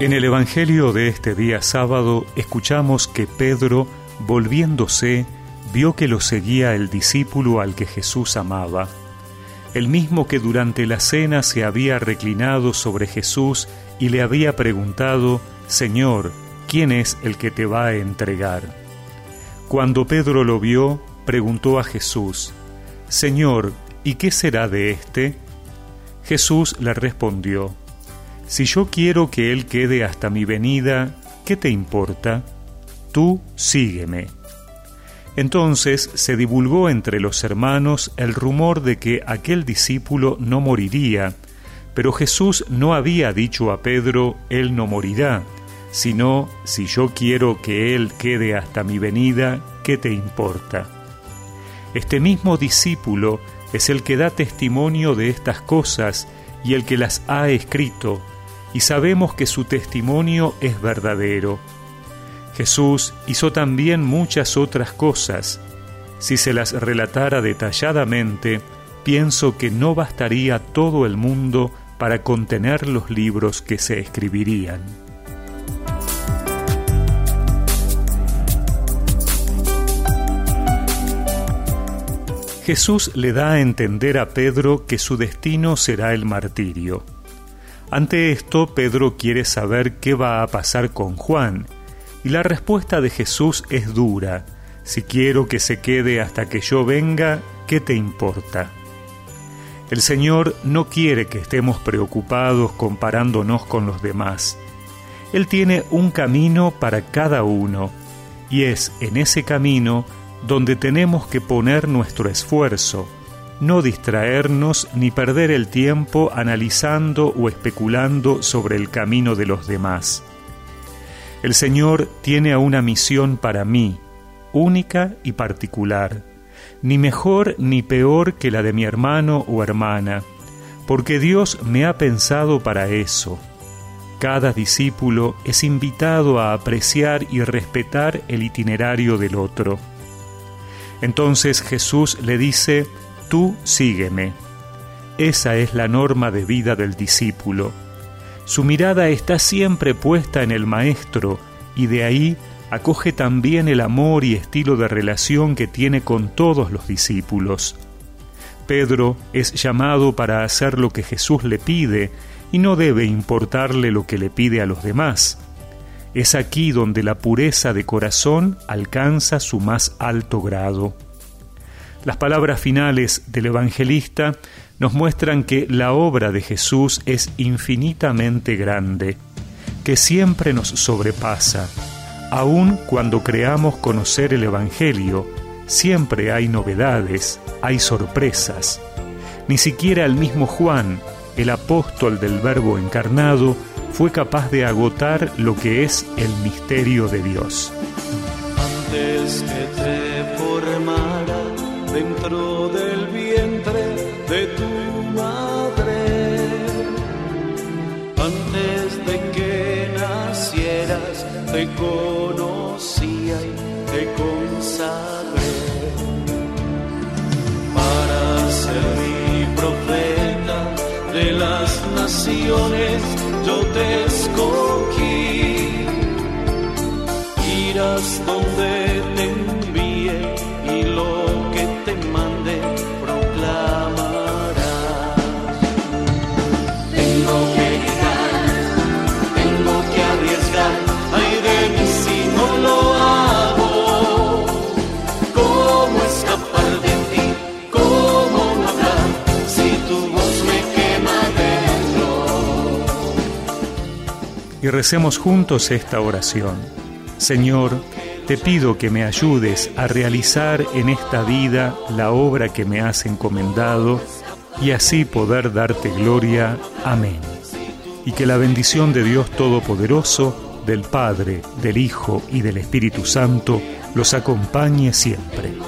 En el Evangelio de este día sábado escuchamos que Pedro, volviéndose, vio que lo seguía el discípulo al que Jesús amaba, el mismo que durante la cena se había reclinado sobre Jesús y le había preguntado, Señor, ¿quién es el que te va a entregar? Cuando Pedro lo vio, preguntó a Jesús, Señor, ¿y qué será de éste? Jesús le respondió, si yo quiero que Él quede hasta mi venida, ¿qué te importa? Tú sígueme. Entonces se divulgó entre los hermanos el rumor de que aquel discípulo no moriría, pero Jesús no había dicho a Pedro, Él no morirá, sino, si yo quiero que Él quede hasta mi venida, ¿qué te importa? Este mismo discípulo es el que da testimonio de estas cosas y el que las ha escrito, y sabemos que su testimonio es verdadero. Jesús hizo también muchas otras cosas. Si se las relatara detalladamente, pienso que no bastaría todo el mundo para contener los libros que se escribirían. Jesús le da a entender a Pedro que su destino será el martirio. Ante esto, Pedro quiere saber qué va a pasar con Juan, y la respuesta de Jesús es dura. Si quiero que se quede hasta que yo venga, ¿qué te importa? El Señor no quiere que estemos preocupados comparándonos con los demás. Él tiene un camino para cada uno, y es en ese camino donde tenemos que poner nuestro esfuerzo, no distraernos ni perder el tiempo analizando o especulando sobre el camino de los demás. El Señor tiene una misión para mí, única y particular, ni mejor ni peor que la de mi hermano o hermana, porque Dios me ha pensado para eso. Cada discípulo es invitado a apreciar y respetar el itinerario del otro. Entonces Jesús le dice, tú sígueme. Esa es la norma de vida del discípulo. Su mirada está siempre puesta en el Maestro y de ahí acoge también el amor y estilo de relación que tiene con todos los discípulos. Pedro es llamado para hacer lo que Jesús le pide y no debe importarle lo que le pide a los demás. Es aquí donde la pureza de corazón alcanza su más alto grado. Las palabras finales del evangelista nos muestran que la obra de Jesús es infinitamente grande, que siempre nos sobrepasa. Aun cuando creamos conocer el Evangelio, siempre hay novedades, hay sorpresas. Ni siquiera el mismo Juan, el apóstol del Verbo encarnado, fue capaz de agotar lo que es el misterio de Dios. Antes que dentro del vientre de tu madre. Antes de que nacieras te conocía y te consagré para ser mi profeta de las naciones. Yo te escogí, irás donde te y recemos juntos esta oración. Señor, te pido que me ayudes a realizar en esta vida la obra que me has encomendado y así poder darte gloria. Amén. Y que la bendición de Dios Todopoderoso, del Padre, del Hijo y del Espíritu Santo los acompañe siempre.